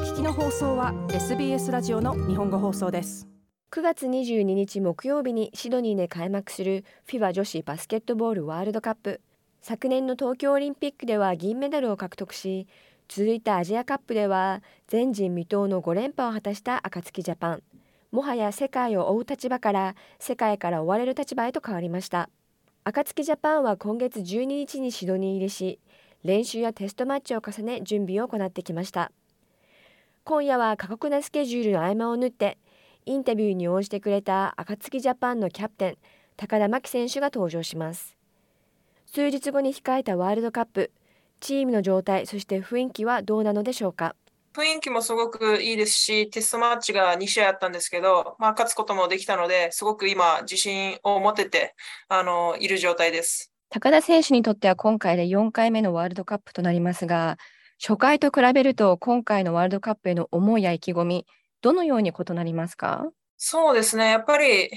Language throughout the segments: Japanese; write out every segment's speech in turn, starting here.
聞きの放送は SBS ラジオの日本語放送です。9月22日木曜日にシドニーで開幕する FIBA 女子バスケットボールワールドカップ。昨年の東京オリンピックでは銀メダルを獲得し続いたアジアカップでは前人未到の5連覇を果たした暁ジャパン。もはや世界を追う立場から世界から追われる立場へと変わりました。暁ジャパンは今月12日にシドニー入りし練習やテストマッチを重ね準備を行ってきました。今夜は過酷なスケジュールの合間を縫ってインタビューに応じてくれた暁ジャパンのキャプテン高田真希選手が登場します数日後に控えたワールドカップチームの状態そして雰囲気はどうなのでしょうか？雰囲気もすごくいいですし、テストマッチが2試合あったんですけど、まあ、勝つこともできたので、すごく今、自信を持ててあのいる状態です。高田選手にとっては今回で4回目のワールドカップとなりますが、初回と比べると今回のワールドカップへの思いや意気込み、どのように異なりますか？そうですね、やっぱり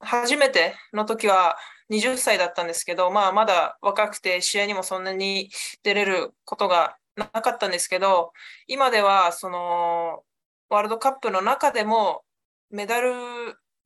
初めての時は20歳だったんですけど、まあ、まだ若くて試合にもそんなに出れることがなかったんですけど、今ではそのワールドカップの中でもメダル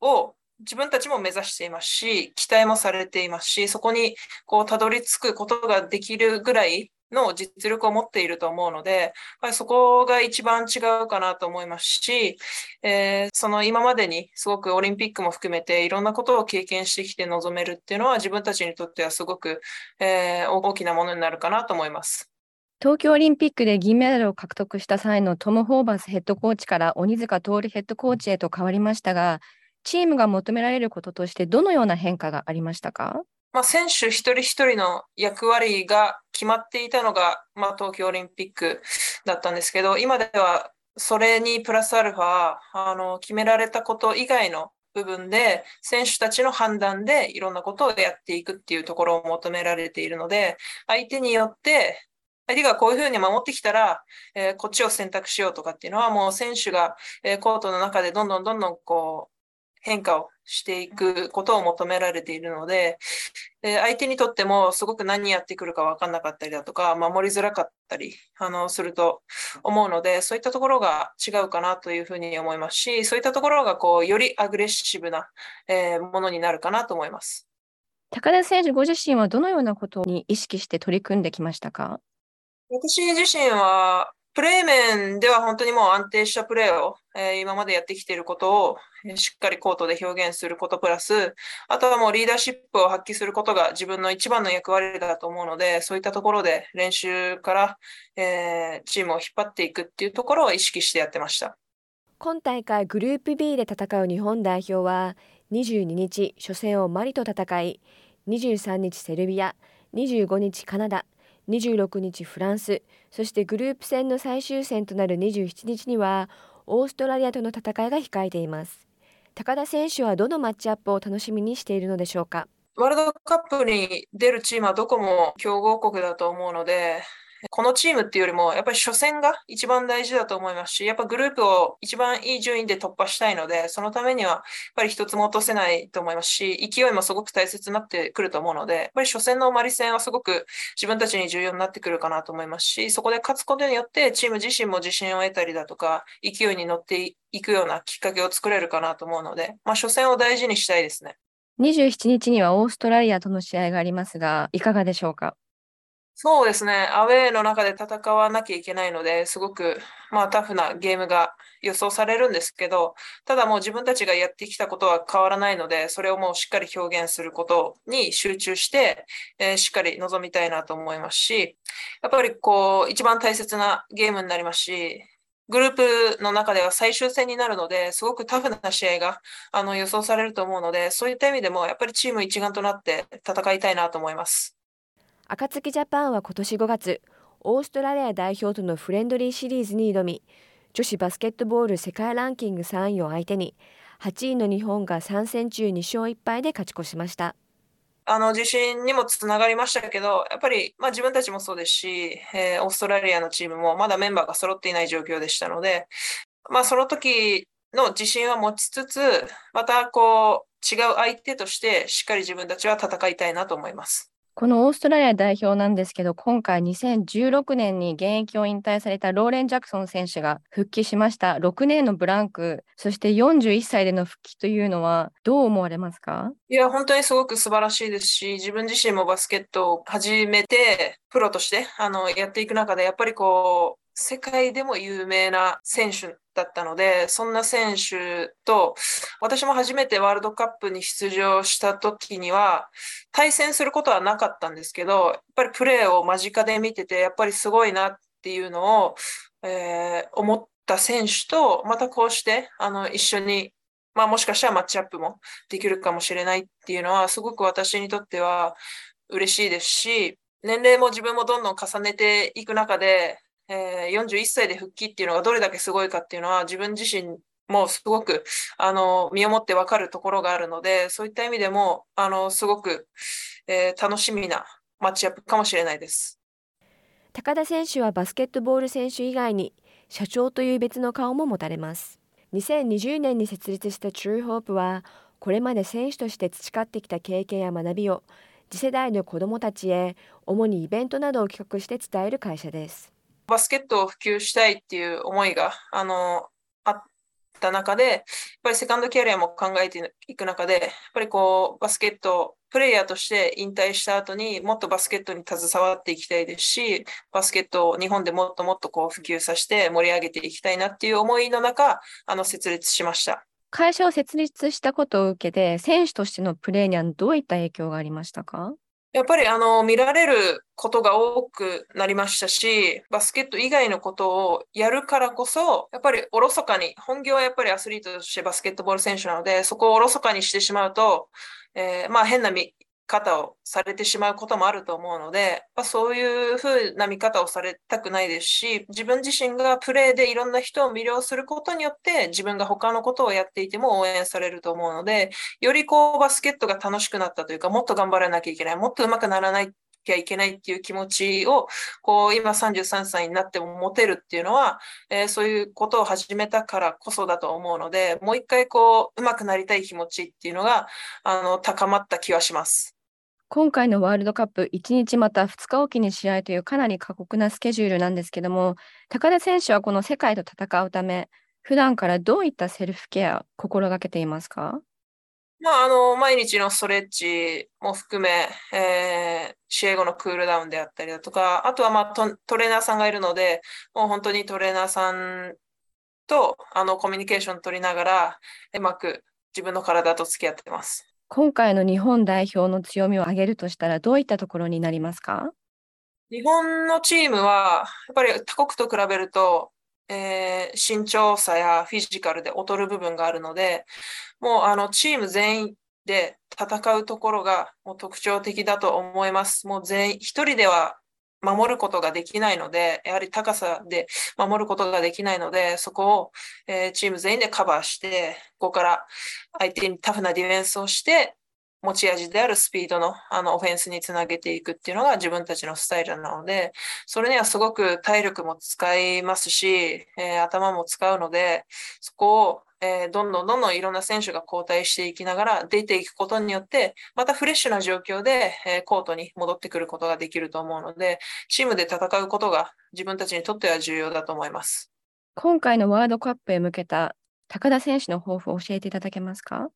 を自分たちも目指していますし、期待もされていますし、そこにこうたどり着くことができるぐらいの実力を持っていると思うので、そこが一番違うかなと思いますし、えー、その今までにすごくオリンピックも含めていろんなことを経験してきて臨めるっていうのは自分たちにとってはすごく、えー、大きなものになるかなと思います。東京オリンピックで銀メダルを獲得した際のトム・ホーバスヘッドコーチから鬼塚徹ヘッドコーチへと変わりましたが、チームが求められることとしてどのような変化がありましたか？まあ、選手一人一人の役割が決まっていたのが、まあ、東京オリンピックだったんですけど、今ではそれにプラスアルファ、あの、決められたこと以外の部分で、選手たちの判断でいろんなことをやっていくっていうところを求められているので、相手によって、相手がこういうふうに守ってきたら、えー、こっちを選択しようとかっていうのは、もう選手が、えー、コートの中でどんどんどんどんこう、変化をしていくことを求められているので、で相手にとってもすごく何やってくるか分かんなかったりだとか、守りづらかったりあのすると思うので、そういったところが違うかなというふうに思いますし、そういったところがこうよりアグレッシブな、えー、ものになるかなと思います。高田選手ご自身はどのようなことに意識して取り組んできましたか？私自身はプレー面では本当にもう安定したプレーを、今までやってきていることを、しっかりコートで表現することプラス、あとはもうリーダーシップを発揮することが自分の一番の役割だと思うので、そういったところで練習から、え、チームを引っ張っていくっていうところを意識してやってました。今大会グループ B で戦う日本代表は22日初戦をマリと戦い23日セルビア25日カナダ26日フランスそしてグループ戦の最終戦となる27日にはオーストラリアとの戦いが控えています。高田選手はどのマッチアップを楽しみにしているのでしょうか？ワールドカップに出るチームはどこも強豪国だと思うのでこのチームっていうよりも、やっぱり初戦が一番大事だと思いますし、やっぱグループを一番いい順位で突破したいので、そのためには、やっぱり一つも落とせないと思いますし、勢いもすごく大切になってくると思うので、やっぱり初戦のマリ戦はすごく自分たちに重要になってくるかなと思いますし、そこで勝つことによって、チーム自身も自信を得たりだとか、勢いに乗っていくようなきっかけを作れるかなと思うので、まあ、初戦を大事にしたいですね。27日にはオーストラリアとの試合がありますが、いかがでしょうか？そうですね。アウェーの中で戦わなきゃいけないので、すごく、まあ、タフなゲームが予想されるんですけど、ただもう自分たちがやってきたことは変わらないので、それをもうしっかり表現することに集中して、えー、しっかり臨みたいなと思いますし、やっぱりこう、一番大切なゲームになりますし、グループの中では最終戦になるので、すごくタフな試合があの予想されると思うので、そういった意味でも、やっぱりチーム一丸となって戦いたいなと思います。暁ジャパンは今年5月オーストラリア代表とのフレンドリーシリーズに挑み女子バスケットボール世界ランキング3位を相手に8位の日本が3戦中2勝1敗で勝ち越しましたあの自信にもつながりましたけど、やっぱり、まあ、自分たちもそうですし、えー、オーストラリアのチームもまだメンバーが揃っていない状況でしたので、まあ、その時の自信は持ちつつ、またこう違う相手としてしっかり自分たちは戦いたいなと思います。このオーストラリア代表なんですけど、今回2016年に現役を引退されたローレン・ジャクソン選手が復帰しました。6年のブランク、そして41歳での復帰というのはどう思われますか？いや、本当にすごく素晴らしいですし、自分自身もバスケットを始めて、プロとしてあのやっていく中で、やっぱりこう、世界でも有名な選手だったので、そんな選手と、私も初めてワールドカップに出場した時には、対戦することはなかったんですけど、やっぱりプレーを間近で見てて、やっぱりすごいなっていうのを、えー、思った選手と、またこうして、あの、一緒に、まあもしかしたらマッチアップもできるかもしれないっていうのは、すごく私にとっては嬉しいですし、年齢も自分もどんどん重ねていく中で、えー、41歳で復帰っていうのがどれだけすごいかっていうのは自分自身もすごくあの身をもって分かるところがあるのでそういった意味でもあのすごく、えー、楽しみなマッチアップかもしれないです。高田選手はバスケットボール選手以外に社長という別の顔も持たれます。2020年に設立した True Hope はこれまで選手として培ってきた経験や学びを次世代の子どもたちへ主にイベントなどを企画して伝える会社です。バスケットを普及したいっていう思いが、あの、あった中で、やっぱりセカンドキャリアも考えていく中で、やっぱりこう、バスケット、プレイヤーとして引退した後にもっとバスケットに携わっていきたいですし、バスケットを日本でもっともっとこう普及させて盛り上げていきたいなっていう思いの中、あの、設立しました。会社を設立したことを受けて、選手としてのプレーにはどういった影響がありましたか？やっぱりあの見られることが多くなりましたし、バスケット以外のことをやるからこそ、やっぱりおろそかに、本業はやっぱりアスリートとしてバスケットボール選手なので、そこをおろそかにしてしまうと、えー、まあ変な方をされてしまうこともあると思うので、まあ、そういうふうな見方をされたくないですし、自分自身がプレーでいろんな人を魅了することによって、自分が他のことをやっていても応援されると思うので、よりこうバスケットが楽しくなったというか、もっと頑張らなきゃいけない、もっと上手くならないきゃいけないっていう気持ちを、こう、今33歳になっても持てるっていうのは、えー、そういうことを始めたからこそだと思うので、もう一回こう、上手くなりたい気持ちっていうのが、あの、高まった気はします。今回のワールドカップ、1日また2日おきに試合というかなり過酷なスケジュールなんですけども、高田選手はこの世界と戦うため、普段からどういったセルフケアを心がけていますか？まあ、あの、毎日のストレッチも含め、えー、試合後のクールダウンであったりだとか、あとは、まあト、トレーナーさんがいるので、もう本当にトレーナーさんと、あの、コミュニケーション取りながら、うまく自分の体と付き合ってます。今回の日本代表の強みを挙げるとしたら、どういったところになりますか？日本のチームは、やっぱり他国と比べると、えー、身長差やフィジカルで劣る部分があるので、もうあのチーム全員で戦うところがもう特徴的だと思います。もう全員、一人では守ることができないので、やはり高さで守ることができないので、そこを、え、チーム全員でカバーして、ここから相手にタフなディフェンスをして、持ち味であるスピードのあのオフェンスにつなげていくっていうのが自分たちのスタイルなので、それにはすごく体力も使いますし、えー、頭も使うので、そこをえー、どんどんどんどんいろんな選手が交代していきながら出ていくことによって、またフレッシュな状況で、えー、コートに戻ってくることができると思うので、チームで戦うことが自分たちにとっては重要だと思います。今回のワールドカップへ向けた高田選手の抱負を教えていただけますか？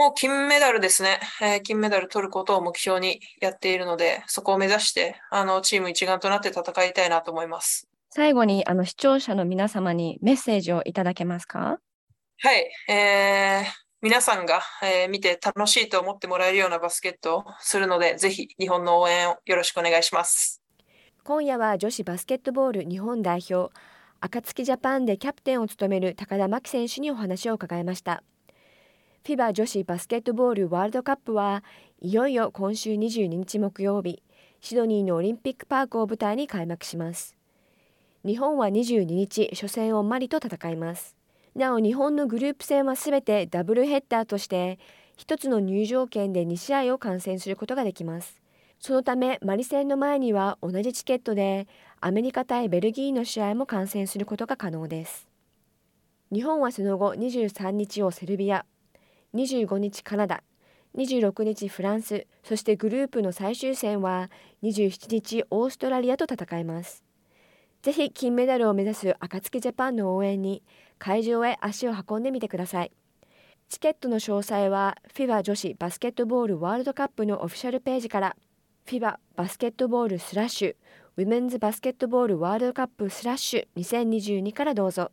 もう金メダルですね、えー、金メダル取ることを目標にやっているので、そこを目指してあのチーム一丸となって戦いたいなと思います。最後にあの視聴者の皆様にメッセージをいただけますか？はい、えー、皆さんが、えー、見て楽しいと思ってもらえるようなバスケットをするので、ぜひ日本の応援をよろしくお願いします。今夜は女子バスケットボール日本代表、暁ジャパンでキャプテンを務める高田真希選手にお話を伺いました。FIBA 女子バスケットボールワールドカップはいよいよ今週22日木曜日、シドニーのオリンピックパークを舞台に開幕します。日本は22日、初戦をマリと戦います。なお日本のグループ戦はすべてダブルヘッダーとして1つの入場券で2試合を観戦することができます。そのためマリ戦の前には同じチケットでアメリカ対ベルギーの試合も観戦することが可能です。日本はその後23日をセルビア、25日カナダ、26日フランス、そしてグループの最終戦は27日オーストラリアと戦います。ぜひ金メダルを目指す暁ジャパンの応援に会場へ足を運んでみてください。チケットの詳細は FIBA 女子バスケットボールワールドカップのオフィシャルページから FIBA バスケットボールスラッシュウィメンズバスケットボールワールドカップスラッシュ2022からどうぞ。